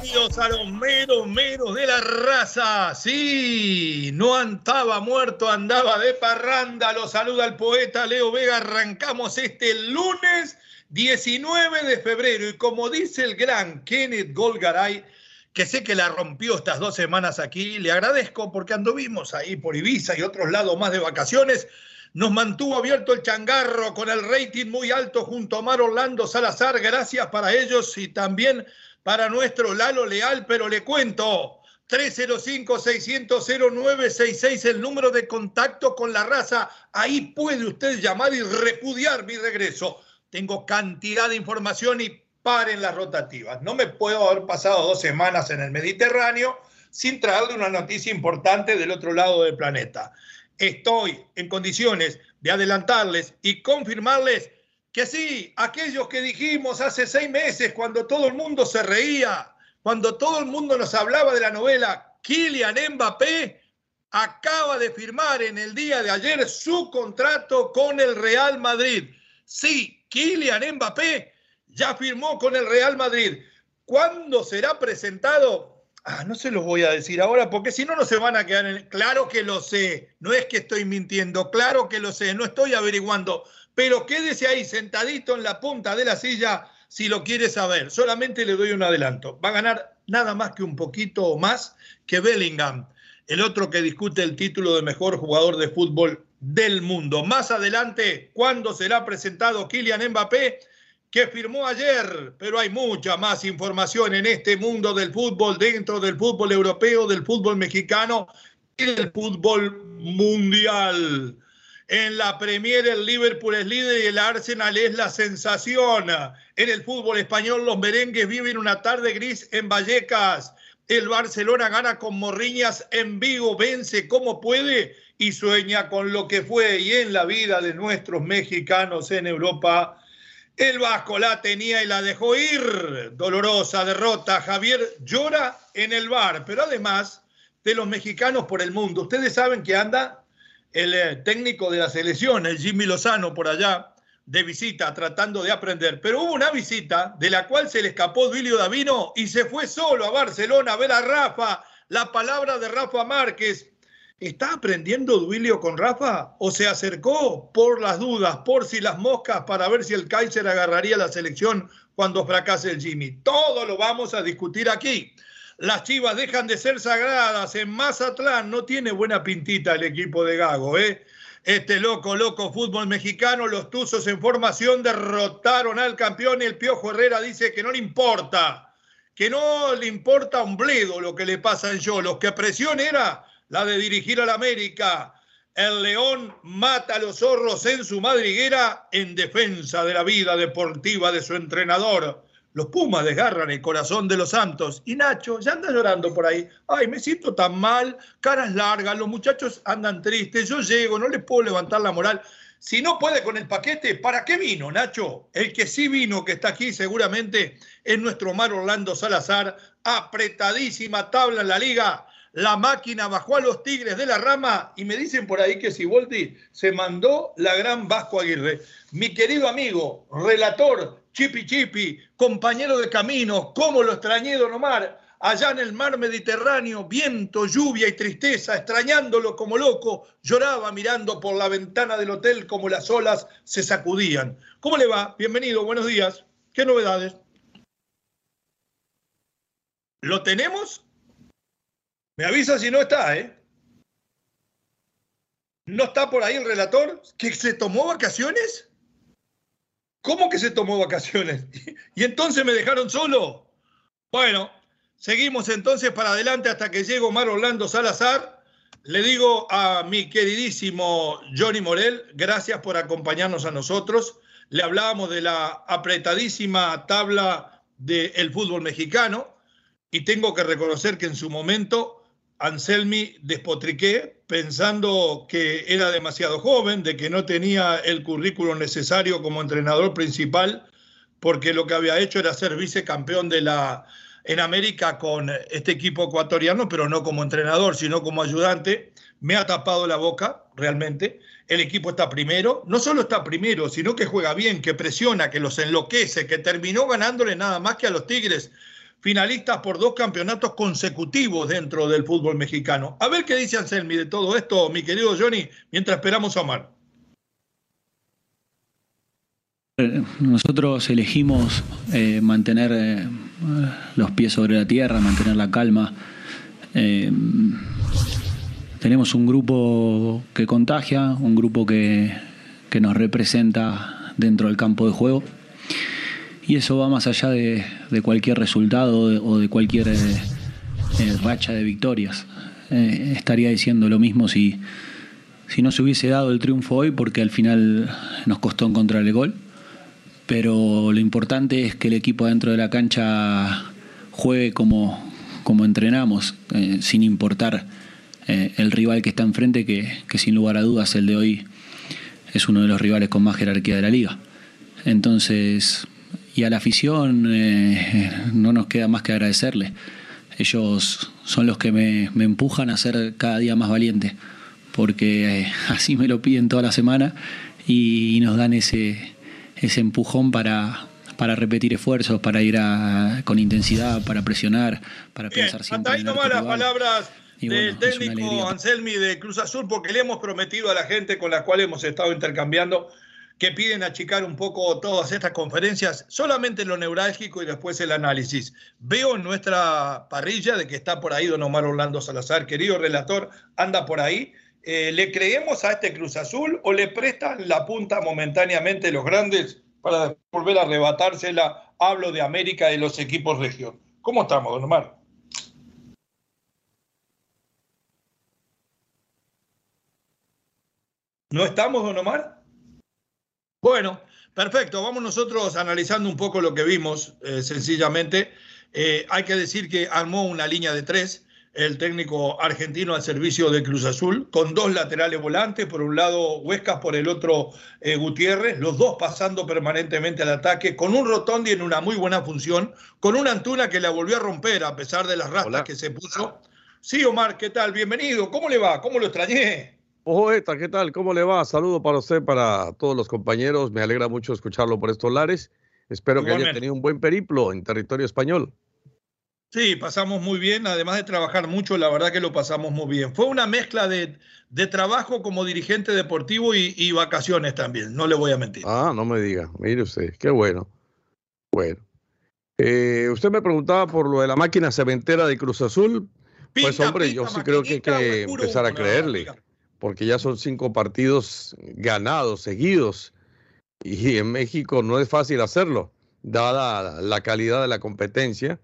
A los meros meros de la raza. Sí, no andaba muerto, andaba de parranda. Lo saluda el poeta Leo Vega. Arrancamos este lunes 19 de febrero. Y como dice el gran Kenneth Golgaray, que sé que la rompió estas dos semanas aquí, le agradezco porque anduvimos ahí por Ibiza y otros lados más de vacaciones nos mantuvo abierto el changarro con el rating muy alto junto a Mar Orlando Salazar. Gracias para ellos y también para nuestro Lalo Leal, pero le cuento. 305-600-0966, el número de contacto con la raza. Ahí puede usted llamar y repudiar mi regreso. Tengo cantidad de información y paren las rotativas. No me puedo haber pasado dos semanas en el Mediterráneo sin traerle una noticia importante del otro lado del planeta estoy en condiciones de adelantarles y confirmarles que sí, aquellos que dijimos hace seis meses cuando todo el mundo se reía, cuando todo el mundo nos hablaba de la novela, Kylian Mbappé acaba de firmar en el día de ayer su contrato con el Real Madrid. Sí, Kylian Mbappé ya firmó con el Real Madrid. ¿Cuándo será presentado? Ah, no se los voy a decir ahora porque si no, no se van a quedar en... Claro que lo sé, no es que estoy mintiendo, claro que lo sé, no estoy averiguando, pero quédese ahí sentadito en la punta de la silla si lo quiere saber. Solamente le doy un adelanto. Va a ganar nada más que un poquito más que Bellingham, el otro que discute el título de mejor jugador de fútbol del mundo. Más adelante, ¿cuándo será presentado Kylian Mbappé? que firmó ayer, pero hay mucha más información en este mundo del fútbol, dentro del fútbol europeo, del fútbol mexicano y del fútbol mundial. En la Premier el Liverpool es líder y el Arsenal es la sensación. En el fútbol español los merengues viven una tarde gris en Vallecas. El Barcelona gana con Morriñas en Vigo, vence como puede y sueña con lo que fue y en la vida de nuestros mexicanos en Europa el Vasco la tenía y la dejó ir. Dolorosa derrota. Javier llora en el bar, pero además de los mexicanos por el mundo. Ustedes saben que anda el eh, técnico de la selección, el Jimmy Lozano, por allá, de visita, tratando de aprender. Pero hubo una visita de la cual se le escapó Duilio Davino y se fue solo a Barcelona a ver a Rafa. La palabra de Rafa Márquez ¿Está aprendiendo Duilio con Rafa o se acercó por las dudas, por si las moscas, para ver si el Kaiser agarraría la selección cuando fracase el Jimmy? Todo lo vamos a discutir aquí. Las chivas dejan de ser sagradas. En Mazatlán no tiene buena pintita el equipo de Gago, ¿eh? Este loco, loco fútbol mexicano, los Tuzos en formación derrotaron al campeón y el Piojo Herrera dice que no le importa, que no le importa un bledo lo que le pasa en yo. Los que presión era la de dirigir al América. El León mata a los zorros en su madriguera en defensa de la vida deportiva de su entrenador. Los Pumas desgarran el corazón de los Santos. Y Nacho ya anda llorando por ahí. Ay, me siento tan mal, caras largas, los muchachos andan tristes, yo llego, no les puedo levantar la moral. Si no puede con el paquete, ¿para qué vino, Nacho? El que sí vino, que está aquí seguramente, es nuestro Mar Orlando Salazar. Apretadísima tabla en la liga la máquina bajó a los Tigres de la rama y me dicen por ahí que Siboldi se mandó la gran Vasco Aguirre. Mi querido amigo, relator, Chipi Chipi, compañero de camino, cómo lo extrañé, Don Omar, allá en el mar Mediterráneo, viento, lluvia y tristeza, extrañándolo como loco, lloraba mirando por la ventana del hotel como las olas se sacudían. ¿Cómo le va? Bienvenido, buenos días. ¿Qué novedades? ¿Lo tenemos? Me avisa si no está, ¿eh? ¿No está por ahí el relator? ¿Que se tomó vacaciones? ¿Cómo que se tomó vacaciones? ¿Y entonces me dejaron solo? Bueno, Seguimos entonces para adelante hasta que llegue Omar Orlando Salazar. Le digo a mi queridísimo Johnny Morel, gracias por acompañarnos a nosotros. Le hablábamos de la apretadísima tabla del fútbol mexicano y tengo que reconocer que en su momento Anselmi despotriqué pensando que era demasiado joven, de que no tenía el currículo necesario como entrenador principal, porque lo que había hecho era ser vicecampeón de la en América con este equipo ecuatoriano, pero no como entrenador, sino como ayudante. Me ha tapado la boca, realmente. El equipo está primero. No solo está primero, sino que juega bien, que presiona, que los enloquece, que terminó ganándole nada más que a los Tigres, finalistas por dos campeonatos consecutivos dentro del fútbol mexicano. A ver qué dice Anselmi de todo esto, mi querido Johnny, mientras esperamos a Omar. Nosotros elegimos eh, mantener eh, los pies sobre la tierra, mantener la calma. Eh, tenemos un grupo que contagia, un grupo que, nos representa dentro del campo de juego. Y eso va más allá de, cualquier resultado o de cualquier racha de victorias. estaría diciendo lo mismo si, si no se hubiese dado el triunfo hoy, porque al final nos costó encontrar el gol pero lo importante es que el equipo dentro de la cancha juegue como, como entrenamos, eh, sin importar eh, el rival que está enfrente, que, sin lugar a dudas el de hoy es uno de los rivales con más jerarquía de la liga. Entonces, y a la afición eh, no nos queda más que agradecerle. Ellos son los que me, empujan a ser cada día más valiente, porque así me lo piden toda la semana y nos dan ese, ese empujón para, para repetir esfuerzos, para ir con intensidad, para presionar, para pensar siempre. Hasta ahí nomás las palabras del técnico Anselmi de Cruz Azul, porque le hemos prometido a la gente con la cual hemos estado intercambiando que piden achicar un poco todas estas conferencias, solamente lo neurálgico y después el análisis. Veo en nuestra parrilla de que está por ahí don Omar Orlando Salazar, querido relator, anda por ahí. Eh, ¿le creemos a este Cruz Azul o le prestan la punta momentáneamente los grandes para volver a arrebatársela? Hablo de América y los equipos región. ¿Cómo estamos, don Omar? ¿No estamos, don Omar? Bueno, perfecto. Vamos nosotros analizando un poco lo que vimos, eh, sencillamente. Eh, hay que decir que armó una línea de tres el técnico argentino al servicio de Cruz Azul, con dos laterales volantes, por un lado Huescas, por el otro eh, Gutiérrez, los dos pasando permanentemente al ataque, con un Rotondi en una muy buena función, con una Antuna que la volvió a romper a pesar de las rastas que se puso. Sí, Omar, ¿qué tal? Bienvenido. ¿Cómo le va? ¿Cómo lo extrañé? Poeta, ¿qué tal? ¿Cómo le va? Saludo para usted, para todos los compañeros. Me alegra mucho escucharlo por estos lares. Espero que haya tenido un buen periplo en territorio español. Sí, pasamos muy bien, además de trabajar mucho, la verdad que lo pasamos muy bien. Fue una mezcla de, trabajo como dirigente deportivo y, vacaciones también, no le voy a mentir. Ah, no me diga, mire usted, qué bueno. Bueno, eh, usted me preguntaba por lo de la máquina cementera de Cruz Azul. pues hombre, yo sí creo que hay que empezar a creerle, porque ya son cinco partidos ganados, seguidos, y en México no es fácil hacerlo, dada la calidad de la competencia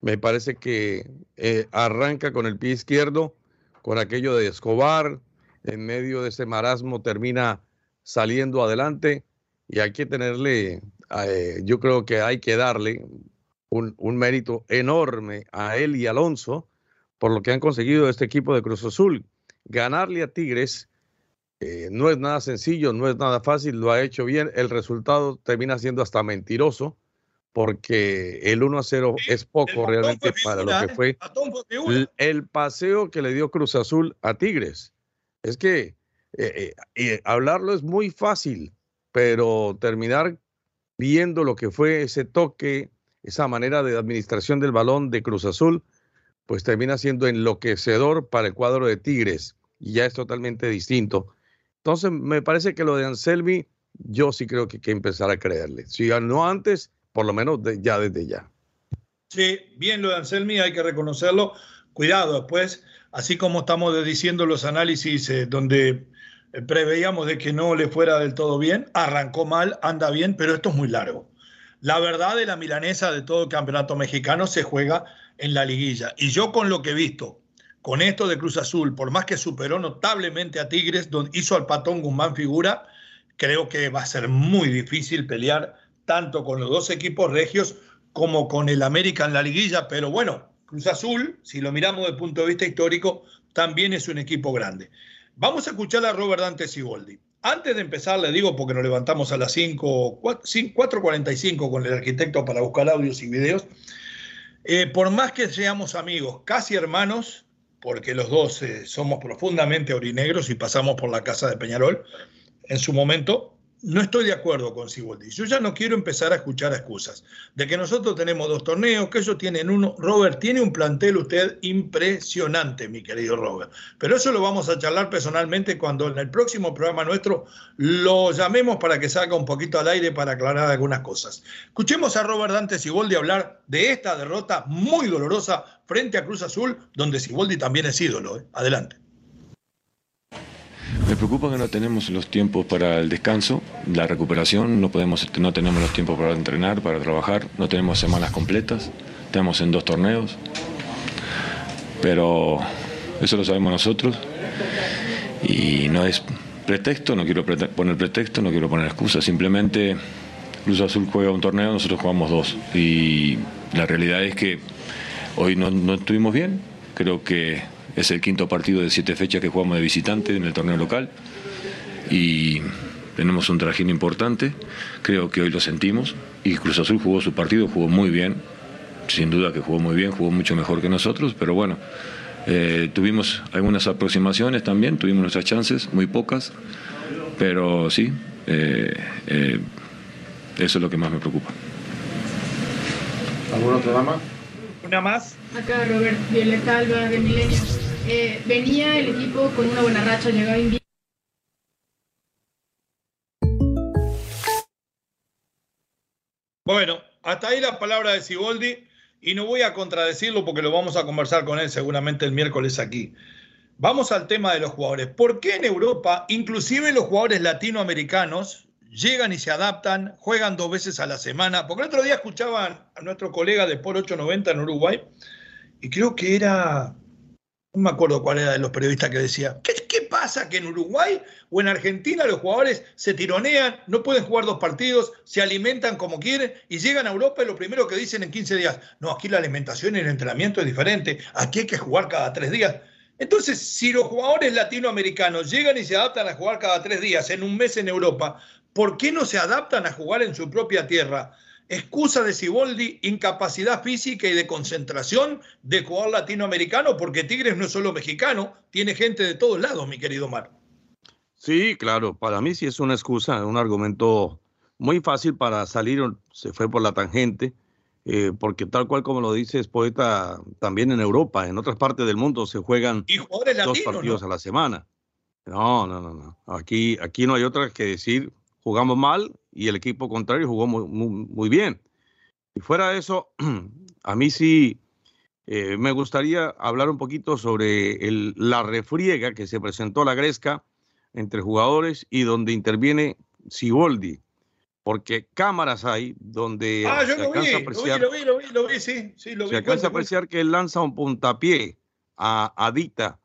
me parece que eh, arranca con el pie izquierdo, con aquello de Escobar, en medio de ese marasmo termina saliendo adelante y hay que tenerle, eh, yo creo que hay que darle un, mérito enorme a él y Alonso por lo que han conseguido este equipo de Cruz Azul. Ganarle a Tigres eh, no es nada sencillo, no es nada fácil, lo ha hecho bien, el resultado termina siendo hasta mentiroso porque el 1 a 0 es poco realmente para lo que fue el, paseo que le dio Cruz Azul a Tigres. Es que eh, eh, hablarlo es muy fácil, pero terminar viendo lo que fue ese toque, esa manera de administración del balón de Cruz Azul, pues termina siendo enloquecedor para el cuadro de Tigres y ya es totalmente distinto. Entonces, me parece que lo de Anselmi, yo sí creo que hay que empezar a creerle. Si no antes, por lo menos ya desde ya. Sí, bien lo de Anselmi, hay que reconocerlo. Cuidado, después, así como estamos diciendo los análisis eh, donde eh, preveíamos de que no le fuera del todo bien, arrancó mal, anda bien, pero esto es muy largo. La verdad de la milanesa de todo el campeonato mexicano se juega en la liguilla. Y yo con lo que he visto, con esto de Cruz Azul, por más que superó notablemente a Tigres, donde hizo al patón Guzmán figura, creo que va a ser muy difícil pelear tanto con los dos equipos regios como con el América en la liguilla. Pero bueno, Cruz Azul, si lo miramos desde el punto de vista histórico, también es un equipo grande. Vamos a escuchar a Robert Dante Siboldi. Antes de empezar, le digo, porque nos levantamos a las 5, 4.45 con el arquitecto para buscar audios y videos, eh, por más que seamos amigos, casi hermanos, porque los dos eh, somos profundamente orinegros y pasamos por la casa de Peñarol en su momento, no estoy de acuerdo con Siboldi. Yo ya no quiero empezar a escuchar excusas de que nosotros tenemos dos torneos, que ellos tienen uno. Robert, tiene un plantel usted impresionante, mi querido Robert. Pero eso lo vamos a charlar personalmente cuando en el próximo programa nuestro lo llamemos para que salga un poquito al aire para aclarar algunas cosas. Escuchemos a Robert Dante Siboldi hablar de esta derrota muy dolorosa frente a Cruz Azul, donde Siboldi también es ídolo. ¿eh? Adelante. Me preocupa que no tenemos los tiempos para el descanso, la recuperación, no, podemos, no tenemos los tiempos para entrenar, para trabajar, no tenemos semanas completas, estamos en dos torneos, pero eso lo sabemos nosotros y no es pretexto, no quiero poner pretexto, no quiero poner excusa, simplemente Cruz Azul juega un torneo, nosotros jugamos dos y la realidad es que hoy no estuvimos bien, creo que es el quinto partido de siete fechas que jugamos de visitante en el torneo local y tenemos un trajín importante. Creo que hoy lo sentimos y Cruz Azul jugó su partido, jugó muy bien. Sin duda que jugó muy bien, jugó mucho mejor que nosotros, pero bueno, eh, tuvimos algunas aproximaciones también, tuvimos nuestras chances, muy pocas, pero sí, eh, eh, eso es lo que más me preocupa. ¿Alguna otra dama? Una más. Acá Robert Violeta Alba de Milenio. Eh, venía el equipo con una buena racha, llegaba invicto. Bueno, hasta ahí la palabra de Siboldi y no voy a contradecirlo porque lo vamos a conversar con él seguramente el miércoles aquí. Vamos al tema de los jugadores. ¿Por qué en Europa, inclusive los jugadores latinoamericanos, llegan y se adaptan, juegan dos veces a la semana? Porque el otro día escuchaban a nuestro colega de Por 890 en Uruguay y creo que era no me acuerdo cuál era de los periodistas que decía, ¿qué, pasa que en Uruguay o en Argentina los jugadores se tironean, no pueden jugar dos partidos, se alimentan como quieren y llegan a Europa y lo primero que dicen en 15 días, no, aquí la alimentación y el entrenamiento es diferente, aquí hay que jugar cada tres días. Entonces, si los jugadores latinoamericanos llegan y se adaptan a jugar cada tres días en un mes en Europa, ¿por qué no se adaptan a jugar en su propia tierra? excusa de Siboldi, incapacidad física y de concentración de jugador latinoamericano, porque Tigres no es solo mexicano, tiene gente de todos lados, mi querido Mar. Sí, claro, para mí sí es una excusa, un argumento muy fácil para salir, se fue por la tangente, eh, porque tal cual como lo dices, poeta, también en Europa, en otras partes del mundo se juegan dos partidos a la semana. No, no, no, no. Aquí, aquí no hay otra que decir, jugamos mal y el equipo contrario jugó muy, muy, bien. Y fuera de eso, a mí sí eh, me gustaría hablar un poquito sobre el, la refriega que se presentó a la Gresca entre jugadores y donde interviene Siboldi. Porque cámaras hay donde ah, se alcanza a apreciar, lo vi, lo vi, lo vi, sí, sí, lo vi. Se alcanza a apreciar que él lanza un puntapié a Adita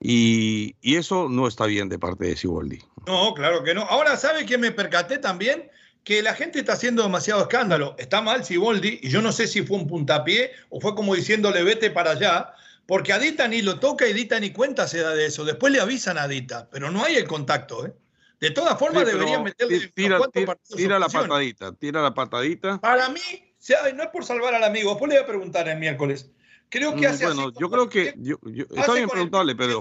y, eso no está bien de parte de Siboldi. No, claro que no. Ahora, ¿sabe que me percaté también? Que la gente está haciendo demasiado escándalo. Está mal Siboldi, y yo no sé si fue un puntapié o fue como diciéndole vete para allá, porque Adita ni lo toca y Adita ni cuenta se da de eso. Después le avisan a Adita, pero no hay el contacto, ¿eh? De todas formas, deberían meterle. Tira, tira, la patadita, tira la patadita. Para mí, no es por salvar al amigo. Después le voy a preguntar el miércoles. Creo que mm, hace Bueno, yo creo que yo, está bien preguntarle, pero,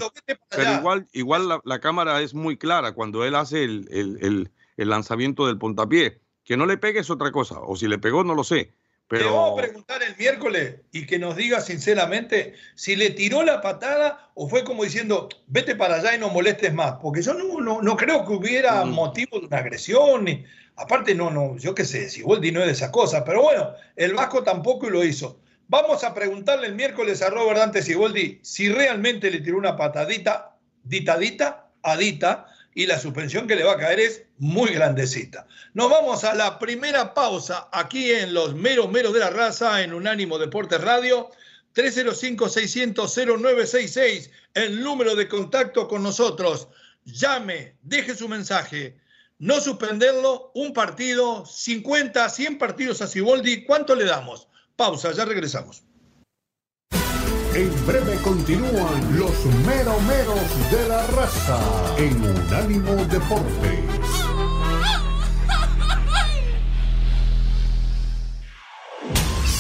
pero igual, igual la, cámara es muy clara cuando él hace el, el, el, lanzamiento del puntapié. Que no le pegue es otra cosa, o si le pegó no lo sé. Pero... Le vamos a preguntar el miércoles y que nos diga sinceramente si le tiró la patada o fue como diciendo, vete para allá y no molestes más. Porque yo no, no, no creo que hubiera mm. motivo de una agresión. Ni, aparte, no, no, yo qué sé, si Waldi no es de esas cosas. Pero bueno, el Vasco tampoco lo hizo. Vamos a preguntarle el miércoles a Robert Dante Siboldi si realmente le tiró una patadita, ditadita, adita, y la suspensión que le va a caer es muy grandecita. Nos vamos a la primera pausa aquí en los meros meros de la raza en Unánimo Deportes Radio 305-600-0966, el número de contacto con nosotros. Llame, deje su mensaje. No suspenderlo, un partido, 50, 100 partidos a Ciboldi. ¿Cuánto le damos? Pausa, ya regresamos. En breve continúan los meromeros de la raza en Unánimo Deportes.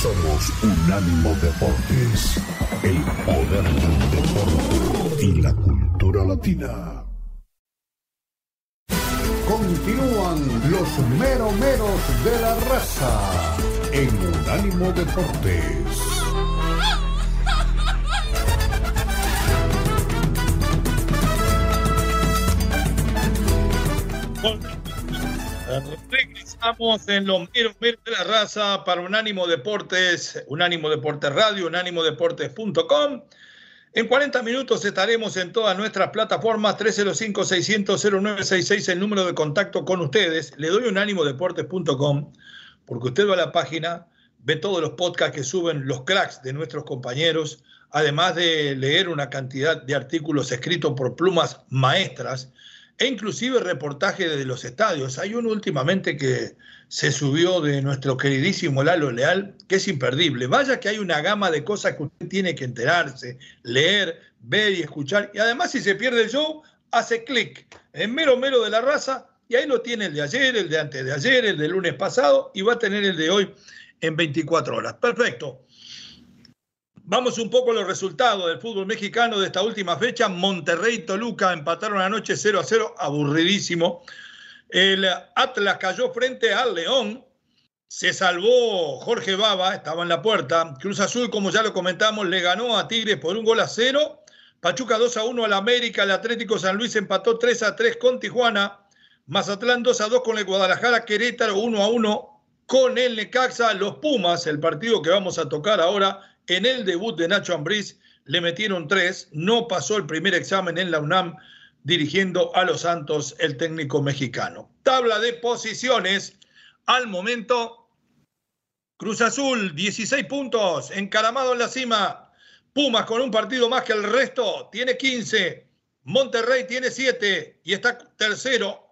Somos Unánimo Deportes, el poder del deporte y la cultura latina. Continúan los meromeros de la raza en Unánimo Deportes. Regresamos en los meros de la raza para Unánimo Deportes, Unánimo Deportes Radio, unánimodeportes.com. En 40 minutos estaremos en todas nuestras plataformas 305-600-0966, el número de contacto con ustedes. Le doy unánimodeportes.com porque usted va a la página, ve todos los podcasts que suben los cracks de nuestros compañeros, además de leer una cantidad de artículos escritos por plumas maestras e inclusive reportaje desde los estadios. Hay uno últimamente que se subió de nuestro queridísimo Lalo Leal, que es imperdible. Vaya que hay una gama de cosas que usted tiene que enterarse, leer, ver y escuchar. Y además si se pierde el show, hace clic en mero mero de la raza y ahí lo tiene el de ayer, el de antes de ayer, el de lunes pasado y va a tener el de hoy en 24 horas. Perfecto. Vamos un poco a los resultados del fútbol mexicano de esta última fecha. Monterrey y Toluca empataron anoche 0 a 0, aburridísimo. El Atlas cayó frente al León. Se salvó Jorge Baba, estaba en la puerta. Cruz Azul, como ya lo comentamos, le ganó a Tigres por un gol a cero. Pachuca 2 a 1 al América. El Atlético San Luis empató 3 a 3 con Tijuana. Mazatlán 2 a 2 con el Guadalajara. Querétaro 1 a 1 con el Necaxa. Los Pumas, el partido que vamos a tocar ahora en el debut de Nacho Ambriz le metieron tres, no pasó el primer examen en la UNAM dirigiendo a los Santos el técnico mexicano. Tabla de posiciones al momento. Cruz Azul, 16 puntos, encaramado en la cima. Pumas con un partido más que el resto, tiene 15. Monterrey tiene 7 y está tercero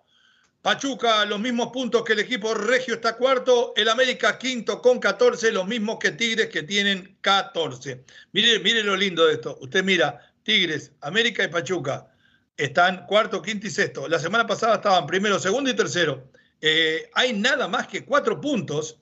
Pachuca, los mismos puntos que el equipo regio está cuarto. El América quinto con 14, los mismos que Tigres que tienen 14. Mire, mire lo lindo de esto. Usted mira, Tigres, América y Pachuca están cuarto, quinto y sexto. La semana pasada estaban primero, segundo y tercero. Eh, hay nada más que cuatro puntos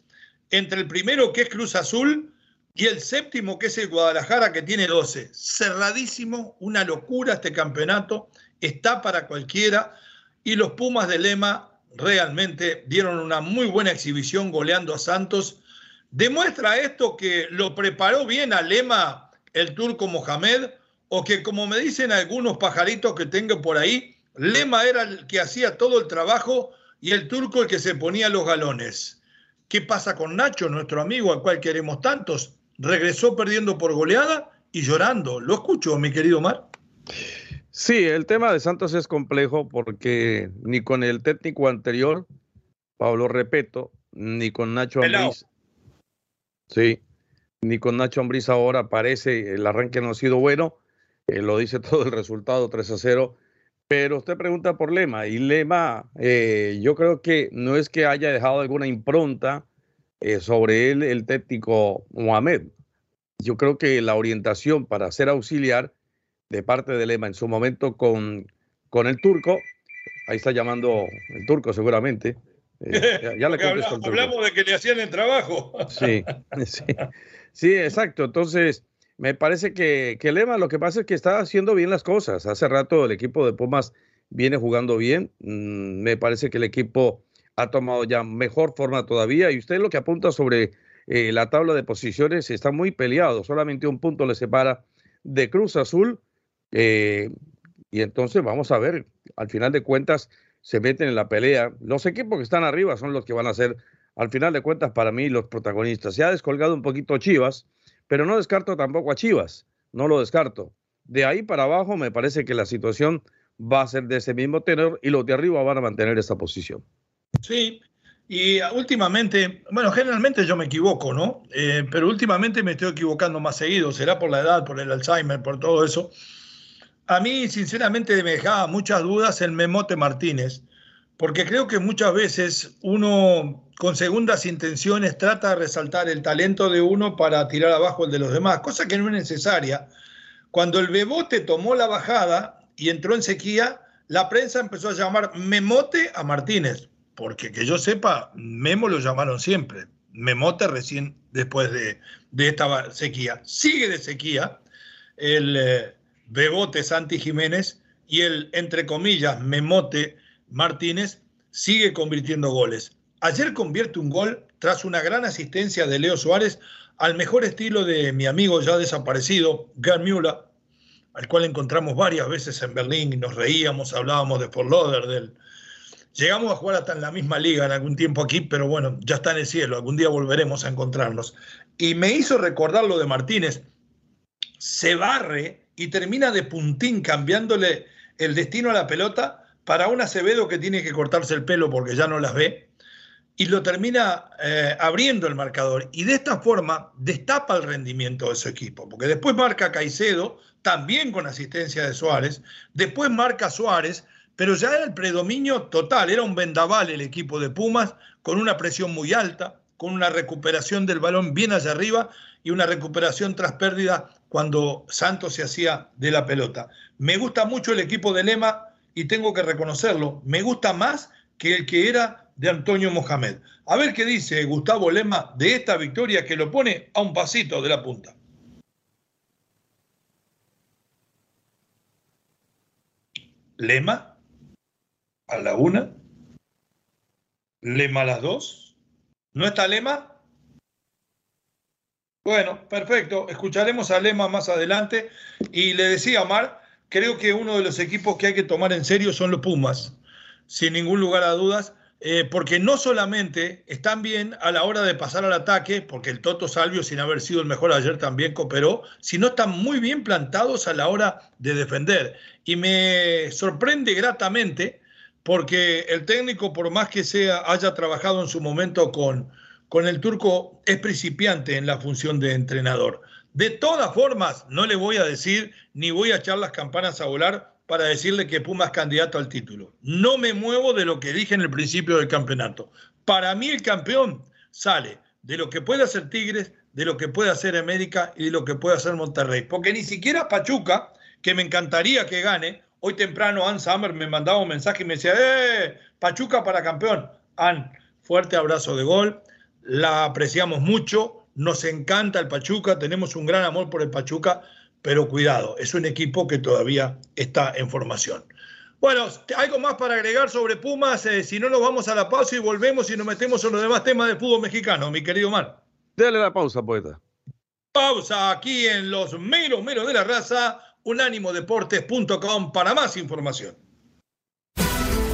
entre el primero que es Cruz Azul y el séptimo que es el Guadalajara que tiene 12. Cerradísimo, una locura este campeonato. Está para cualquiera y los Pumas de Lema realmente dieron una muy buena exhibición goleando a Santos. ¿Demuestra esto que lo preparó bien a Lema el turco Mohamed o que como me dicen algunos pajaritos que tengo por ahí, Lema era el que hacía todo el trabajo y el turco el que se ponía los galones? ¿Qué pasa con Nacho, nuestro amigo al cual queremos tantos? Regresó perdiendo por goleada y llorando. ¿Lo escucho, mi querido Mar? Sí, el tema de Santos es complejo porque ni con el técnico anterior, Pablo Repeto, ni con Nacho Ambriz, sí, ni con Nacho Ambriz ahora parece el arranque no ha sido bueno, eh, lo dice todo el resultado 3 a 0, pero usted pregunta por Lema y Lema, eh, yo creo que no es que haya dejado alguna impronta eh, sobre él el técnico Mohamed, yo creo que la orientación para ser auxiliar de parte de Lema en su momento con, con el turco. Ahí está llamando el turco seguramente. Eh, ya, le hablamos, hablamos de que le hacían el trabajo. Sí, sí, sí, exacto. Entonces, me parece que, que Lema lo que pasa es que está haciendo bien las cosas. Hace rato el equipo de Pumas viene jugando bien. Mm, me parece que el equipo ha tomado ya mejor forma todavía. Y usted lo que apunta sobre eh, la tabla de posiciones está muy peleado. Solamente un punto le separa de Cruz Azul eh, y entonces vamos a ver, al final de cuentas se meten en la pelea. Los equipos que están arriba son los que van a ser, al final de cuentas, para mí, los protagonistas. Se ha descolgado un poquito Chivas, pero no descarto tampoco a Chivas, no lo descarto. De ahí para abajo me parece que la situación va a ser de ese mismo tenor y los de arriba van a mantener esa posición. Sí, Y últimamente, bueno, generalmente yo me equivoco, ¿no? Eh, pero últimamente me estoy equivocando más seguido. Será por la edad, por el Alzheimer, por todo eso. A mí, sinceramente, me dejaba muchas dudas el Memote Martínez, porque creo que muchas veces uno con segundas intenciones trata de resaltar el talento de uno para tirar abajo el de los demás, cosa que no es necesaria. Cuando el Bebote tomó la bajada y entró en sequía, la prensa empezó a llamar Memote a Martínez, porque que yo sepa, Memo lo llamaron siempre. Memote recién después de, esta sequía. Sigue de sequía el Bebote Santi Jiménez y el, entre comillas, Memote Martínez sigue convirtiendo goles. Ayer convierte un gol tras una gran asistencia de Leo Suárez al mejor estilo de mi amigo ya desaparecido, Gerd Müller, al cual encontramos varias veces en Berlín y nos reíamos, hablábamos de Fort Lauderdale. Llegamos a jugar hasta en la misma liga en algún tiempo aquí, pero bueno, ya está en el cielo, algún día volveremos a encontrarnos. Y me hizo recordar lo de Martínez. Se barre y termina de puntín cambiándole el destino a la pelota para un Acevedo que tiene que cortarse el pelo porque ya no las ve y lo termina eh, abriendo el marcador. Y de esta forma destapa el rendimiento de su equipo, porque después marca Caicedo, también con asistencia de Suárez, después marca Suárez, pero ya era el predominio total, era un vendaval el equipo de Pumas, con una presión muy alta, con una recuperación del balón bien allá arriba y una recuperación tras pérdida cuando Santos se hacía de la pelota. Me gusta mucho el equipo de Lema y tengo que reconocerlo, me gusta más que el que era de Antonio Mohamed. A ver qué dice Gustavo Lema de esta victoria que lo pone a un pasito de la punta. Lema a la una, Lema a las dos. ¿No está Lema? Bueno, perfecto. Escucharemos a Lema más adelante. Y le decía Mar, creo que uno de los equipos que hay que tomar en serio son los Pumas sin ningún lugar a dudas, eh, porque no solamente están bien a la hora de pasar al ataque, porque el Toto Salvio, sin haber sido el mejor ayer, también cooperó, sino están muy bien plantados a la hora de defender. Y me sorprende gratamente porque el técnico, por más que sea, haya trabajado en su momento con, con el turco, es principiante en la función de entrenador. De todas formas, no le voy a decir ni voy a echar las campanas a volar para decirle que Puma es candidato al título. No me muevo de lo que dije en el principio del campeonato. Para mí el campeón sale de lo que puede hacer Tigres, de lo que puede hacer América y de lo que puede hacer Monterrey. Porque ni siquiera Pachuca, que me encantaría que gane, hoy temprano Ann Summer me mandaba un mensaje y me decía, ¡eh! Pachuca para campeón. Ann, fuerte abrazo de gol, la apreciamos mucho, nos encanta el Pachuca, tenemos un gran amor por el Pachuca, pero cuidado, es un equipo que todavía está en formación. Bueno, algo más para agregar sobre Pumas, eh, si no nos vamos a la pausa y volvemos y nos metemos en los demás temas de fútbol mexicano, mi querido Mar. Dale la pausa, poeta. Pausa aquí en los meros meros de la raza, unánimodeportes.com para más información.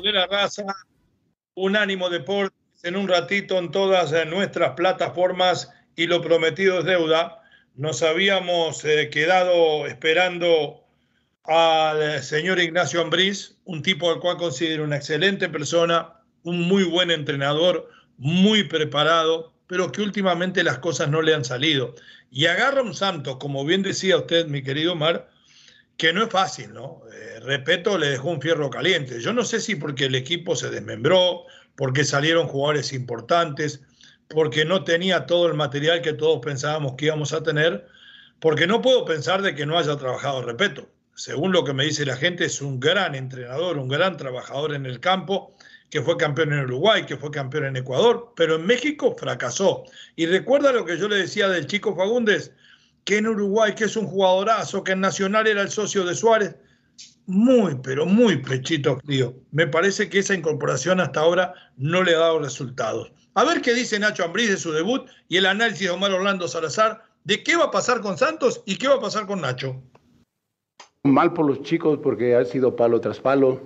De la raza, Unánimo Deportes, en un ratito en todas nuestras plataformas y lo prometido es deuda. Nos habíamos eh, quedado esperando al señor Ignacio Ambriz, un tipo al cual considero una excelente persona, un muy buen entrenador, muy preparado, pero que últimamente las cosas no le han salido. Y agarra un santo, como bien decía usted, mi querido Mar, que no es fácil, ¿no? Eh, Repeto, le dejó un fierro caliente. Yo no sé si porque el equipo se desmembró, porque salieron jugadores importantes, porque no tenía todo el material que todos pensábamos que íbamos a tener, porque no puedo pensar de que no haya trabajado Repeto según lo que me dice la gente, es un gran entrenador, un gran trabajador en el campo, que fue campeón en Uruguay, que fue campeón en Ecuador, pero en México fracasó. Y recuerda lo que yo le decía del chico Fagundes, que en Uruguay, que es un jugadorazo, que en Nacional era el socio de Suárez, muy, pero muy pechito frío. Me parece que esa incorporación hasta ahora no le ha dado resultados. A ver qué dice Nacho Ambriz de su debut y el análisis de Omar Orlando Salazar de qué va a pasar con Santos y qué va a pasar con Nacho. Mal por los chicos porque ha sido palo tras palo.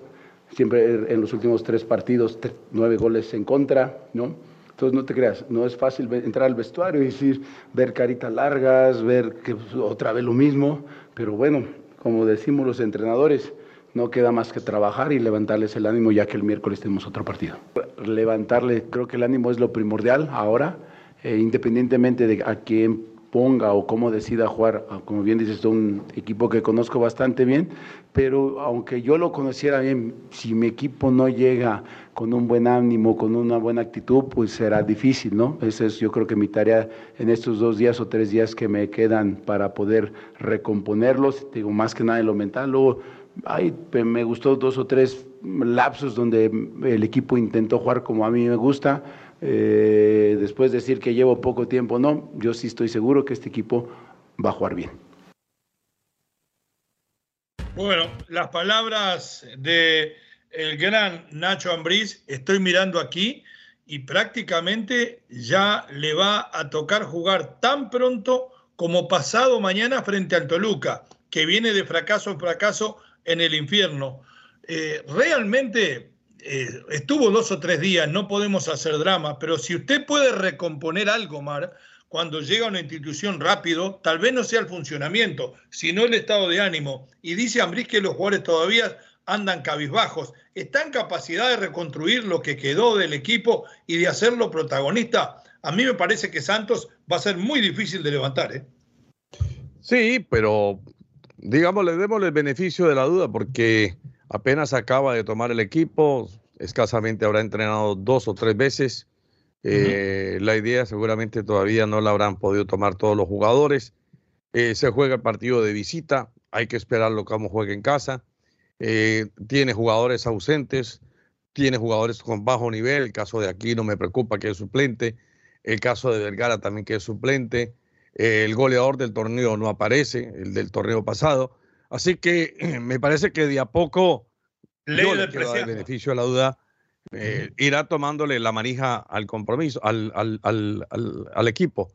Siempre en los últimos tres partidos, nueve goles en contra, ¿no? Entonces no te creas, no es fácil entrar al vestuario y decir, ver caritas largas, ver que otra vez lo mismo, pero bueno, como decimos los entrenadores, no queda más que trabajar y levantarles el ánimo ya que el miércoles tenemos otro partido. Levantarle, creo que el ánimo es lo primordial ahora, eh, independientemente de a quién ponga o cómo decida jugar, como bien dices, un equipo que conozco bastante bien, pero aunque yo lo conociera bien, si mi equipo no llega con un buen ánimo, con una buena actitud, pues será difícil, ¿no? Esa es yo creo que mi tarea en estos dos días o tres días que me quedan para poder recomponerlos, digo, más que nada en lo mental, luego ay, me gustó dos o tres lapsos donde el equipo intentó jugar como a mí me gusta, eh, después de decir que llevo poco tiempo, no, yo sí estoy seguro que este equipo va a jugar bien. Bueno, las palabras de el gran Nacho Ambriz, estoy mirando aquí y prácticamente ya le va a tocar jugar tan pronto como pasado mañana frente al Toluca, que viene de fracaso en fracaso en el infierno. Eh, realmente eh, estuvo dos o tres días, no podemos hacer drama, pero si usted puede recomponer algo, Mar, cuando llega a una institución rápido, tal vez no sea el funcionamiento, sino el estado de ánimo. Y dice Ambriz que los jugadores todavía andan cabizbajos. ¿Está en capacidad de reconstruir lo que quedó del equipo y de hacerlo protagonista? A mí me parece que Santos va a ser muy difícil de levantar. ¿eh? Sí, pero digamos, le demos el beneficio de la duda porque apenas acaba de tomar el equipo, escasamente habrá entrenado dos o tres veces. Eh, la idea seguramente todavía no la habrán podido tomar todos los jugadores. Eh, se juega el partido de visita, hay que esperarlo como juegue en casa. Eh, tiene jugadores ausentes, tiene jugadores con bajo nivel. El caso de Aquino me preocupa que es suplente. El caso de Vergara también que es suplente. el goleador del torneo no aparece, el del torneo pasado. Así que me parece que de a poco yo le quiero dar el beneficio de la duda. Eh, irá tomándole la manija al compromiso, al, al, al, al, equipo.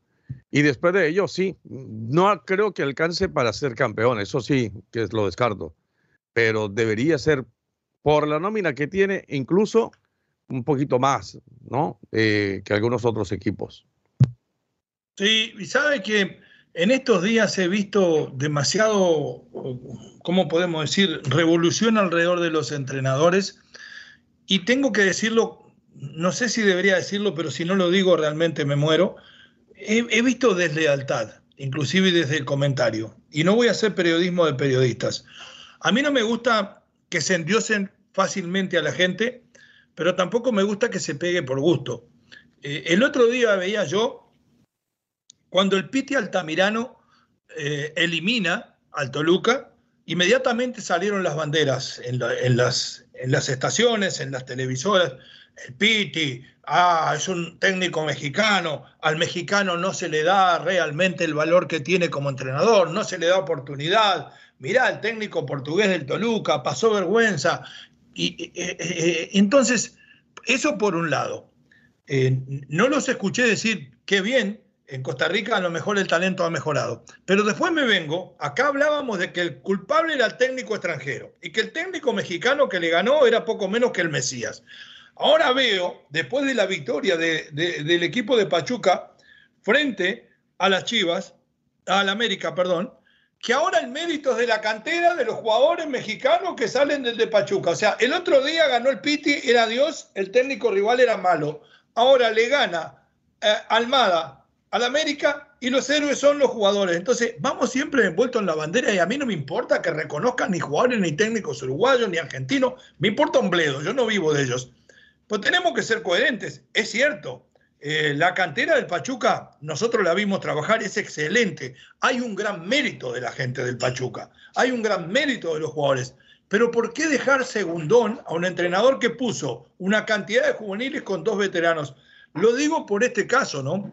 Y después de ello, sí, no creo que alcance para ser campeón, eso sí, que lo descarto, pero debería ser por la nómina que tiene, incluso un poquito más, ¿no? Eh, que algunos otros equipos. Sí, y sabe que en estos días he visto demasiado, ¿cómo podemos decir?, revolución alrededor de los entrenadores. Y tengo que decirlo, no sé si debería decirlo, pero si no lo digo realmente me muero. He, visto deslealtad, inclusive desde el comentario. Y no voy a hacer periodismo de periodistas. A mí no me gusta que se endiosen fácilmente a la gente, pero tampoco me gusta que se pegue por gusto. Eh, el otro día veía yo cuando el Piti Altamirano eh, elimina al Toluca, inmediatamente salieron las banderas en, las, en las estaciones, en las televisoras. El Piti, ah, es un técnico mexicano, al mexicano no se le da realmente el valor que tiene como entrenador, no se le da oportunidad. Mirá, el técnico portugués del Toluca pasó vergüenza. Y, eh, eh, entonces, eso por un lado. no los escuché decir, qué bien, en Costa Rica a lo mejor el talento ha mejorado. Pero después me vengo, acá hablábamos de que el culpable era el técnico extranjero y que el técnico mexicano que le ganó era poco menos que el Mesías. Ahora veo, después de la victoria del equipo de Pachuca frente a las Chivas, al América, perdón, que ahora el mérito es de la cantera de los jugadores mexicanos que salen desde Pachuca. O sea, el otro día ganó el Piti, era Dios, el técnico rival era malo. Ahora le gana eh, Almada, al América y los héroes son los jugadores. Entonces, vamos siempre envueltos en la bandera y a mí no me importa que reconozcan ni jugadores ni técnicos uruguayos ni argentinos, me importa un bledo, yo no vivo de ellos. Pues tenemos que ser coherentes, es cierto. Eh, la cantera del Pachuca, nosotros la vimos trabajar, es excelente. Hay un gran mérito de la gente del Pachuca, hay un gran mérito de los jugadores. Pero ¿por qué dejar segundón a un entrenador que puso una cantidad de juveniles con dos veteranos? Lo digo por este caso, ¿no?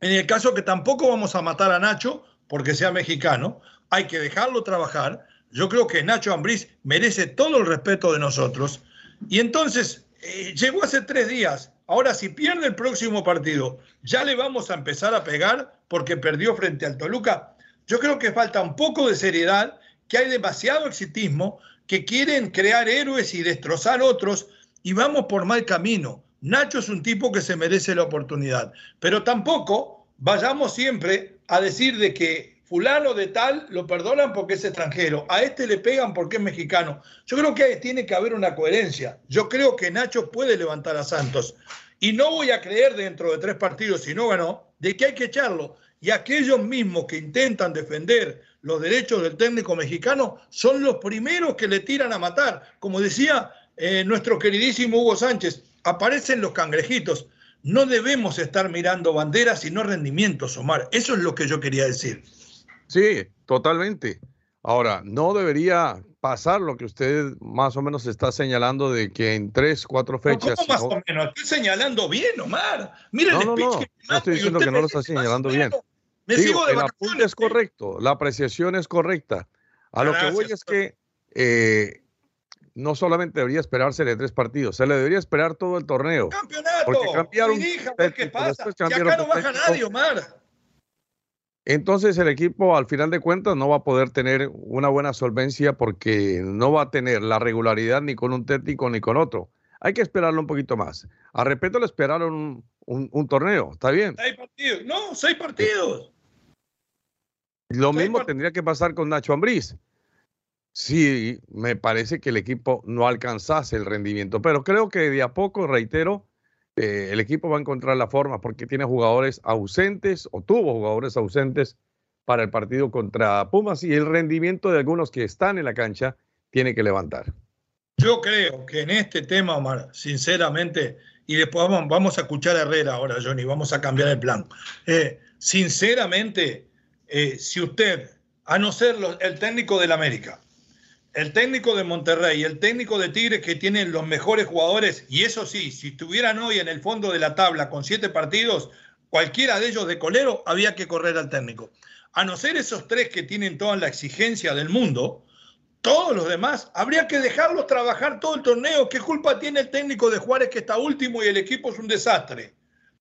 En el caso que tampoco vamos a matar a Nacho porque sea mexicano, hay que dejarlo trabajar, Yo creo que Nacho Ambriz merece todo el respeto de nosotros. Y entonces, eh, llegó hace tres días. Ahora, si pierde el próximo partido, ya le vamos a empezar a pegar porque perdió frente al Toluca. Yo creo que falta un poco de seriedad, que hay demasiado exitismo, que quieren crear héroes y destrozar otros, y vamos por mal camino. Nacho es un tipo que se merece la oportunidad, pero tampoco vayamos siempre a decir de que fulano de tal lo perdonan porque es extranjero, a este le pegan porque es mexicano. Yo creo que tiene que haber una coherencia. Yo creo que Nacho puede levantar a Santos y no voy a creer dentro de tres partidos, si no ganó, de que hay que echarlo. Y aquellos mismos que intentan defender los derechos del técnico mexicano son los primeros que le tiran a matar. Como decía eh, nuestro queridísimo Hugo Sánchez, aparecen los cangrejitos. No debemos estar mirando banderas, sino rendimientos, Omar. Eso es lo que yo quería decir. Sí, totalmente. Ahora, no debería pasar lo que usted más o menos está señalando de que en tres, cuatro fechas. ¿Cómo más o menos? Estoy señalando bien, Omar. Mira no, el no, no, no estoy diciendo que no lo está señalando bien. Me sigo de el apunte es correcto, la apreciación es correcta. A lo que voy es que eh, no solamente debería esperarse de tres partidos, se le debería esperar todo el torneo. ¡Campeonato! Porque cambiaron. ¿Qué pasa? Si acá no baja nadie, Omar. Entonces el equipo al final de cuentas no va a poder tener una buena solvencia porque no va a tener la regularidad ni con un técnico ni con otro. Hay que esperarlo un poquito más. A respeto le esperaron un, torneo, ¿está bien? Seis partidos, no, seis partidos. Lo mismo tendría que pasar con Nacho Ambriz. Sí, me parece que el equipo no alcanzase el rendimiento, pero creo que de a poco, reitero, eh, el equipo va a encontrar la forma porque tiene jugadores ausentes o tuvo jugadores ausentes para el partido contra Pumas y el rendimiento de algunos que están en la cancha tiene que levantar. Yo creo que en este tema, Omar, sinceramente, y después vamos, a escuchar a Herrera ahora, Johnny, vamos a cambiar el plan. Eh, sinceramente, eh, si usted, a no ser el técnico del América, el técnico de Monterrey el técnico de Tigres que tienen los mejores jugadores, y eso sí, si estuvieran hoy en el fondo de la tabla con siete partidos, cualquiera de ellos de colero, había que correr al técnico. A no ser esos tres que tienen toda la exigencia del mundo, todos los demás, habría que dejarlos trabajar todo el torneo. ¿Qué culpa tiene el técnico de Juárez que está último y el equipo es un desastre?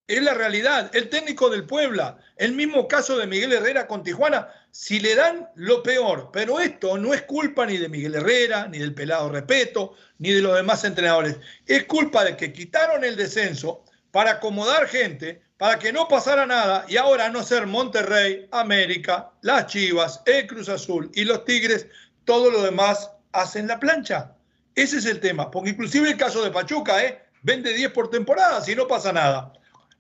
Es la realidad. El técnico del Puebla, el mismo caso de Miguel Herrera con Tijuana, si le dan lo peor, pero esto no es culpa ni de Miguel Herrera, ni del pelado Repeto, ni de los demás entrenadores. Es culpa de que quitaron el descenso para acomodar gente, para que no pasara nada y ahora no ser Monterrey, América, las Chivas, el Cruz Azul y los Tigres, todo lo demás hacen la plancha. Ese es el tema, porque inclusive el caso de Pachuca, ¿eh? vende 10 por temporada, si no pasa nada.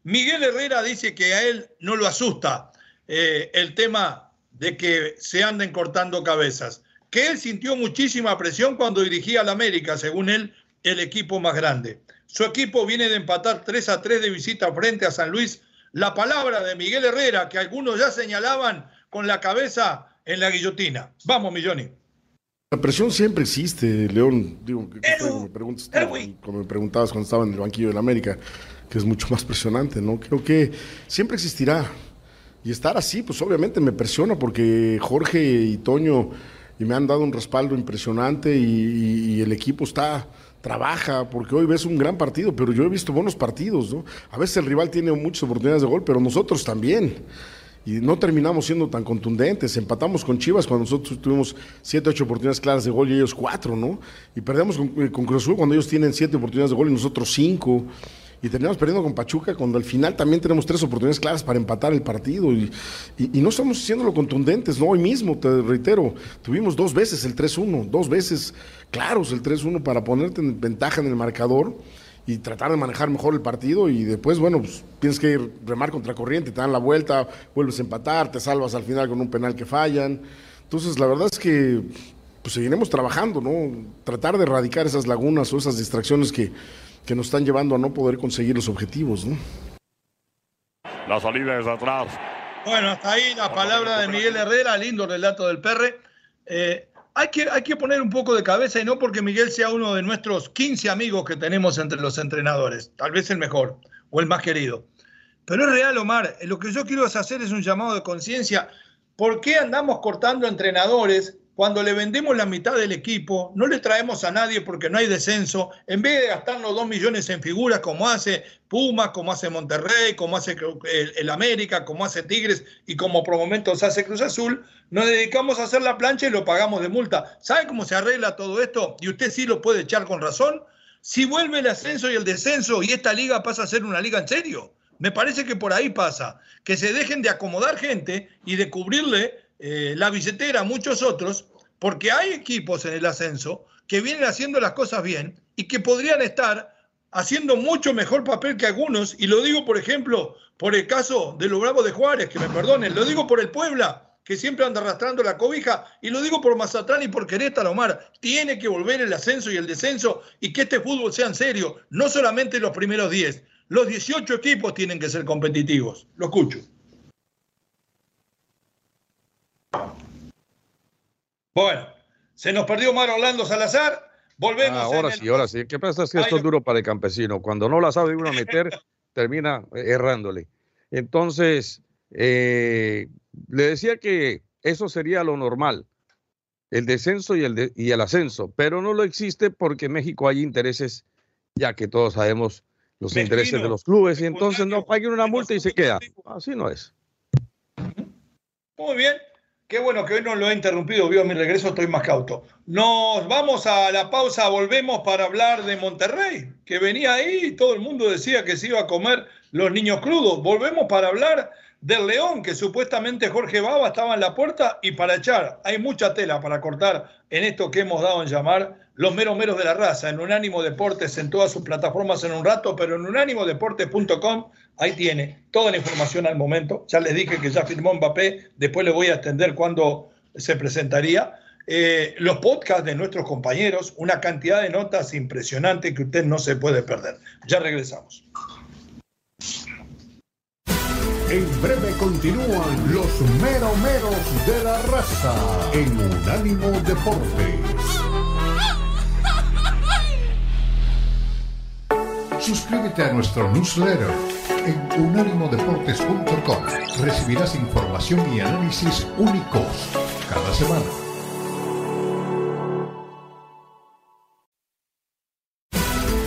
Miguel Herrera dice que a él no lo asusta eh, el tema de que se anden cortando cabezas, que él sintió muchísima presión cuando dirigía al América, según él, el equipo más grande. Su equipo viene de empatar 3 a 3 de visita frente a San Luis. La palabra de Miguel Herrera, que algunos ya señalaban con la cabeza en la guillotina. Vamos, Milloni. La presión siempre existe, León. Digo, que, me preguntas, como me preguntabas cuando estaba en el banquillo del América que es mucho más presionante, ¿no? Creo que siempre existirá. Y estar así, pues obviamente me presiona porque Jorge y Toño y me han dado un respaldo impresionante y, el equipo está trabaja, porque hoy ves un gran partido, pero yo he visto buenos partidos, ¿no? A veces el rival tiene muchas oportunidades de gol, pero nosotros también. Y no terminamos siendo tan contundentes. Empatamos con Chivas cuando nosotros tuvimos siete, ocho oportunidades claras de gol y ellos cuatro, ¿no? Y perdemos con, con Cruz Azul cuando ellos tienen siete oportunidades de gol y nosotros cinco y terminamos perdiendo con Pachuca cuando al final también tenemos tres oportunidades claras para empatar el partido y, no estamos haciéndolo contundentes, ¿no? Hoy mismo, te reitero, tuvimos dos veces el 3-1, dos veces claros el 3-1 para ponerte en ventaja en el marcador y tratar de manejar mejor el partido y después, bueno, pues tienes que ir remar contra corriente, te dan la vuelta, vuelves a empatar, te salvas al final con un penal que fallan. Entonces, la verdad es que pues seguiremos trabajando, ¿no? Tratar de erradicar esas lagunas o esas distracciones que que nos están llevando a no poder conseguir los objetivos. ¿no? La salida es atrás. Bueno, hasta ahí la palabra de Miguel Herrera, lindo relato del Perre. Eh, hay, que, hay que poner un poco de cabeza y no porque Miguel sea uno de nuestros 15 amigos que tenemos entre los entrenadores, tal vez el mejor o el más querido. Pero es real, Omar, lo que yo quiero hacer es un llamado de conciencia. ¿Por qué andamos cortando entrenadores cuando le vendemos la mitad del equipo, no le traemos a nadie porque no hay descenso, en vez de gastarnos dos millones en figuras como hace Puma, como hace Monterrey, como hace el, América, como hace Tigres y como por momentos hace Cruz Azul, nos dedicamos a hacer la plancha y lo pagamos de multa. ¿Sabe cómo se arregla todo esto? Y usted sí lo puede echar con razón. Si vuelve el ascenso y el descenso y esta liga pasa a ser una liga en serio. Me parece que por ahí pasa, que se dejen de acomodar gente y de cubrirle eh, la billetera, muchos otros, porque hay equipos en el ascenso que vienen haciendo las cosas bien y que podrían estar haciendo mucho mejor papel que algunos, y lo digo, por ejemplo, por el caso de los Bravos de Juárez, que me perdonen, lo digo por el Puebla, que siempre anda arrastrando la cobija, y lo digo por Mazatlán y por Querétaro, Omar, tiene que volver el ascenso y el descenso y que este fútbol sea en serio, no solamente los primeros 10, los 18 equipos tienen que ser competitivos. Lo escucho. Bueno, se nos perdió Omar Orlando Salazar. Volvemos. Ah, ahora sí, ahora sí. ¿Qué pasa? Es que esto es duro para el campesino. Cuando no la sabe uno meter, termina errándole. Entonces, eh, le decía que eso sería lo normal, el descenso y el, y el ascenso, pero no lo existe porque en México hay intereses, ya que todos sabemos los intereses de los clubes, y entonces no paguen una multa y se queda. Así no es. Muy bien. Qué bueno que hoy no lo he interrumpido, vio mi regreso, estoy más cauto. Nos vamos a la pausa, volvemos para hablar de Monterrey, que venía ahí y todo el mundo decía que se iba a comer los niños crudos. Volvemos para hablar del León, que supuestamente Jorge Baba estaba en la puerta y para echar. Hay mucha tela para cortar en esto que hemos dado en llamar los meros meros de la raza. En Unánimo Deportes, en todas sus plataformas en un rato, pero en unánimodeportes.com, ahí tiene toda la información al momento. Ya les dije que ya firmó Mbappé, después le voy a extender cuándo se presentaría. Eh, los podcasts de nuestros compañeros, una cantidad de notas impresionante que usted no se puede perder. Ya regresamos. En breve continúan los meromeros de la raza en Unánimo Deportes. Suscríbete a nuestro newsletter en unánimodeportes.com. Recibirás información y análisis únicos cada semana.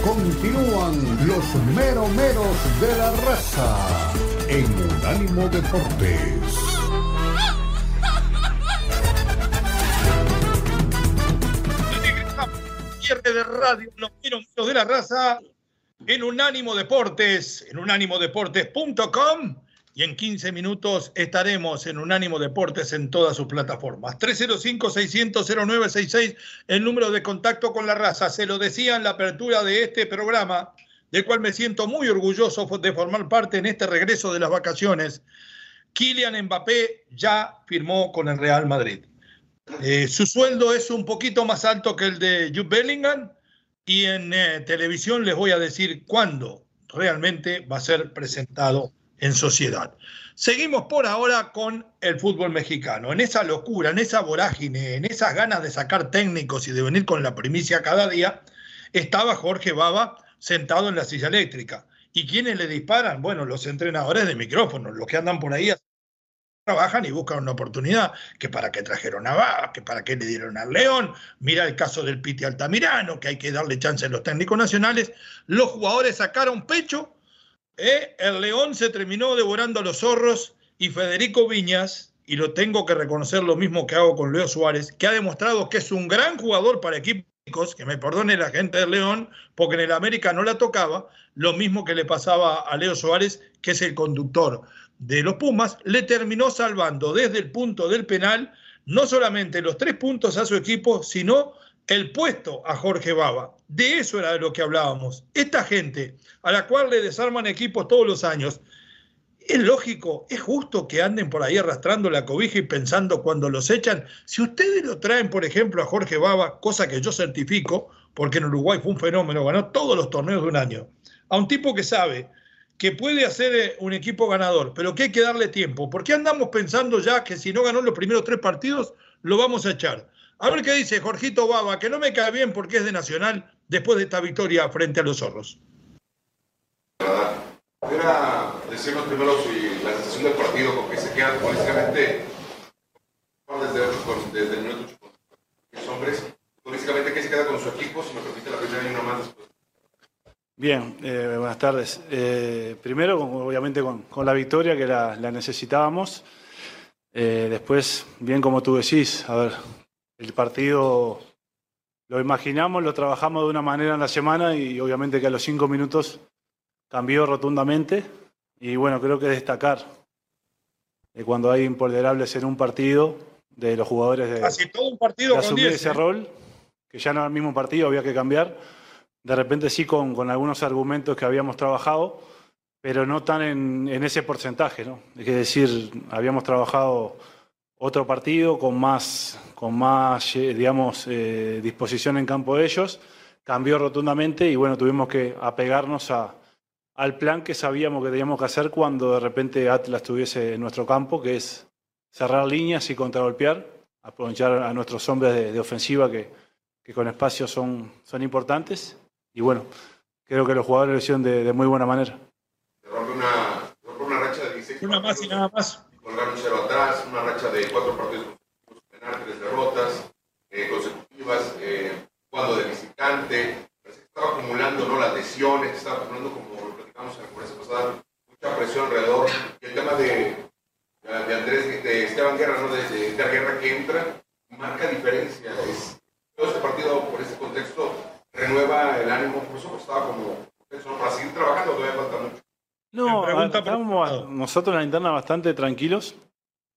Continúan los meromeros de la raza en Unánimo Deportes. De radio, los meromeros de la raza en Unánimo Deportes, en unánimodeportes.com y en 15 minutos estaremos en Unánimo Deportes en todas sus plataformas. 305-600-0966, el número de contacto con la raza. Se lo decía en la apertura de este programa, del cual me siento muy orgulloso de formar parte en este regreso de las vacaciones. Kylian Mbappé ya firmó con el Real Madrid. Eh, su sueldo es un poquito más alto que el de Jude Bellingham y en eh, televisión les voy a decir cuándo realmente va a ser presentado en sociedad. Seguimos por ahora con el fútbol mexicano. En esa locura, en esa vorágine, en esas ganas de sacar técnicos y de venir con la primicia cada día, estaba Jorge Baba sentado en la silla eléctrica. ¿Y quiénes le disparan? Bueno, los entrenadores de micrófonos, los que andan por ahí trabajan y buscan una oportunidad, que para qué trajeron a Baba, que para qué le dieron al León, mira el caso del Piti Altamirano, que hay que darle chance a los técnicos nacionales, los jugadores sacaron pecho, ¿eh? el León se terminó devorando a los zorros y Federico Viñas, y lo tengo que reconocer lo mismo que hago con Leo Suárez, que ha demostrado que es un gran jugador para equipos que me perdone la gente del León, porque en el América no la tocaba, lo mismo que le pasaba a Leo Suárez, que es el conductor de los Pumas, le terminó salvando desde el punto del penal no solamente los tres puntos a su equipo, sino el puesto a Jorge Baba. De eso era de lo que hablábamos. Esta gente a la cual le desarman equipos todos los años, es lógico, es justo que anden por ahí arrastrando la cobija y pensando cuando los echan. Si ustedes lo traen, por ejemplo, a Jorge Baba, cosa que yo certifico, porque en Uruguay fue un fenómeno, ganó todos los torneos de un año, a un tipo que sabe que puede hacer eh, un equipo ganador, pero que hay que darle tiempo. ¿Por qué andamos pensando ya que si no ganó los primeros tres partidos, lo vamos a echar? A ver qué dice Jorgito Baba, que no me cae bien porque es de Nacional después de esta victoria frente a los zorros. Era decir los primeros y la sensación del partido con que se queda políticamente desde, el minuto se queda con su equipo, si me permite la primera y una más después. Bien, eh, buenas tardes. Eh, primero, obviamente, con, con, la victoria que la, la necesitábamos. Eh, después, bien como tú decís, a ver, el partido lo imaginamos, lo trabajamos de una manera en la semana y obviamente que a los cinco minutos cambió rotundamente. Y bueno, creo que destacar cuando hay imponderables en un partido de los jugadores de, Casi todo un partido asumir ese rol, que ya no era el mismo partido, había que cambiar. De repente sí con, con algunos argumentos que habíamos trabajado pero no tan en, en ese porcentaje, ¿no? Es decir, habíamos trabajado otro partido con más, con más eh, digamos, eh, disposición en campo de ellos, cambió rotundamente y bueno, tuvimos que apegarnos a, al plan que sabíamos que teníamos que hacer cuando de repente Atlas estuviese en nuestro campo, que es cerrar líneas y contragolpear, aprovechar a nuestros hombres de, ofensiva que, que, con espacio son, son importantes y bueno, creo que los jugadores lo hicieron de, de muy buena manera rompe una, rompe una racha de 16 Una más y nada más. Colgar un cero atrás, una racha de cuatro partidos consecutivos, tres derrotas eh, consecutivas, eh, jugando de visitante. Parece que estaba acumulando ¿no? las lesiones, estaba acumulando, como lo platicamos en la conferencia pasada, mucha presión alrededor. Y el tema de, de Andrés, de Esteban Guerra, ¿no? de, de, de Guerra que entra, marca diferencia. Es, todo este partido, por este contexto, renueva el ánimo. Por eso estaba como, para seguir trabajando, todavía falta mucho. No, estábamos nosotros en la interna bastante tranquilos.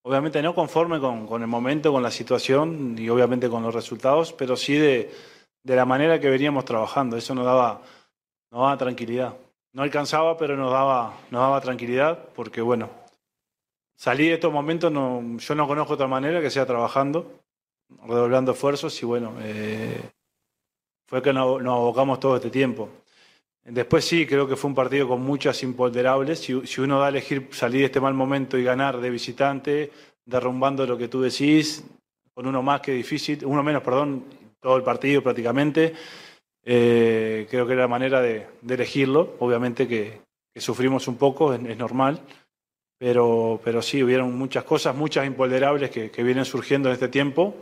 Obviamente no conforme con, con, el momento, con la situación y obviamente con los resultados, pero sí de, de la manera que veníamos trabajando. Eso nos daba, nos daba tranquilidad. No alcanzaba, pero nos daba, nos daba tranquilidad porque, bueno, salí de estos momentos, no, yo no conozco otra manera que sea trabajando, redoblando esfuerzos y, bueno, eh, fue que nos, abocamos todo este tiempo. Después sí, creo que fue un partido con muchas imponderables. Si, uno da a elegir salir de este mal momento y ganar de visitante, derrumbando lo que tú decís, con uno más que difícil, uno menos, perdón, todo el partido prácticamente, eh, creo que era la manera de, elegirlo. Obviamente que, sufrimos un poco, es, normal, pero, pero sí, hubieron muchas cosas, muchas imponderables que vienen surgiendo en este tiempo.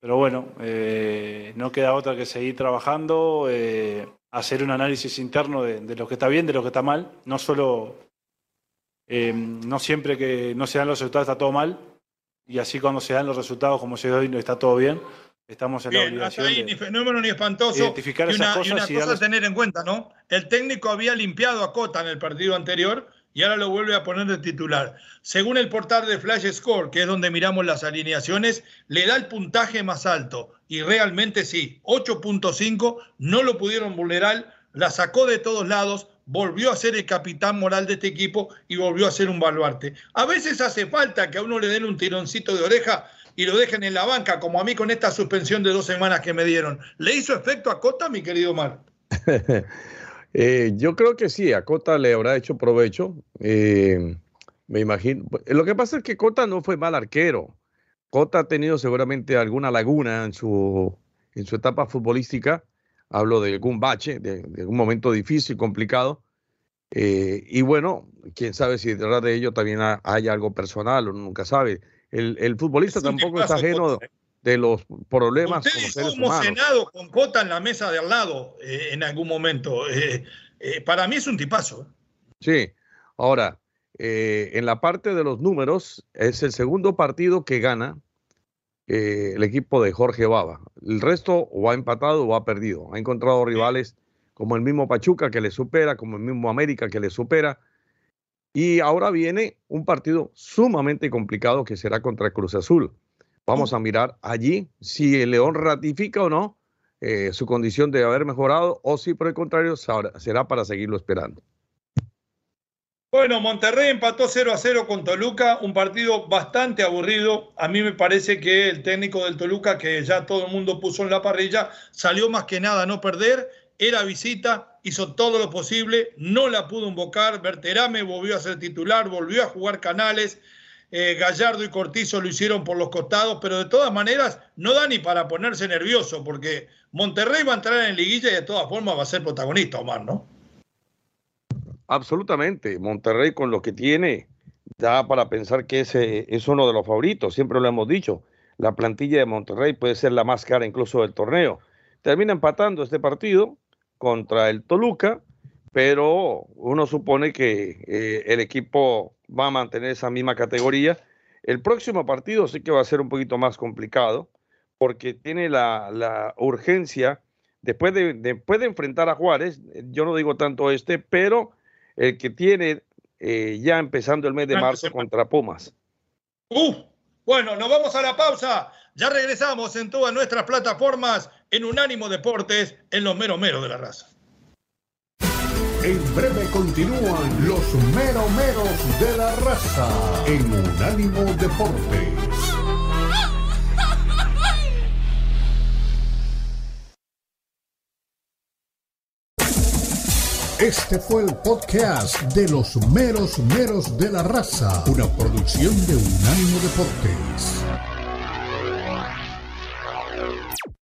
Pero bueno, eh, no queda otra que seguir trabajando. Eh, hacer un análisis interno de, de, lo que está bien, de lo que está mal, no solo, eh, no siempre que no se dan los resultados está todo mal, y así cuando se dan los resultados como se hoy está todo bien, estamos en bien, la obligación ahí, de ni fenómeno ni espantoso, identificar y esas una, cosas y una y cosa darles... a tener en cuenta, ¿no? El técnico había limpiado a Cota en el partido anterior y ahora lo vuelve a poner de titular. Según el portal de Flash Score, que es donde miramos las alineaciones, le da el puntaje más alto. Y realmente sí, 8.5, no lo pudieron vulnerar, la sacó de todos lados, volvió a ser el capitán moral de este equipo y volvió a ser un baluarte. A veces hace falta que a uno le den un tironcito de oreja y lo dejen en la banca, como a mí con esta suspensión de dos semanas que me dieron. ¿Le hizo efecto a Cota, mi querido Mar? Eh, yo creo que sí, a Cota le habrá hecho provecho. Eh, me imagino. Lo que pasa es que Cota no fue mal arquero. Cota ha tenido seguramente alguna laguna en su, en su etapa futbolística. Hablo de algún bache, de, de algún momento difícil, complicado. Eh, y bueno, quién sabe si detrás de ello también hay algo personal, uno nunca sabe. El, el futbolista tampoco está ajeno. Cota, de los problemas Usted como seres humanos. con Cota en la mesa de al lado eh, en algún momento. Eh, eh, para mí es un tipazo. Sí, ahora, en la parte de los números, es el segundo partido que gana el equipo de Jorge Baba. El resto o ha empatado o ha perdido. Ha encontrado rivales como el mismo Pachuca que le supera, como el mismo América que le supera. Y ahora viene un partido sumamente complicado que será contra Cruz Azul. Vamos a mirar allí si el León ratifica o no eh, su condición de haber mejorado o si por el contrario será para seguirlo esperando. Bueno, Monterrey empató 0 a 0 con Toluca, un partido bastante aburrido. A mí me parece que el técnico del Toluca, que ya todo el mundo puso en la parrilla, salió más que nada a no perder. Era visita, hizo todo lo posible, no la pudo invocar. Berterame volvió a ser titular, volvió a jugar canales eh, Gallardo y Cortizo lo hicieron por los costados, pero de todas maneras no da ni para ponerse nervioso, porque Monterrey va a entrar en liguilla y de todas formas va a ser protagonista, Omar, ¿no? Absolutamente. Monterrey con lo que tiene da para pensar que es uno de los favoritos, siempre lo hemos dicho. La plantilla de Monterrey puede ser la más cara incluso del torneo. termina empatando este partido contra el Toluca, pero uno supone que eh, el equipo va a mantener esa misma categoría. El próximo partido sí que va a ser un poquito más complicado porque tiene la, urgencia, después de, después de enfrentar a Juárez, yo no digo tanto este, pero el que tiene eh, ya empezando el mes de marzo contra Pumas. Uh, bueno, nos vamos a la pausa. Ya regresamos en todas nuestras plataformas en Unánimo Deportes, en los mero mero de la raza. En breve continúan los meromeros de la raza en Unánimo Deportes. Este fue el podcast de los meros meros de la raza, una producción de Unánimo Deportes.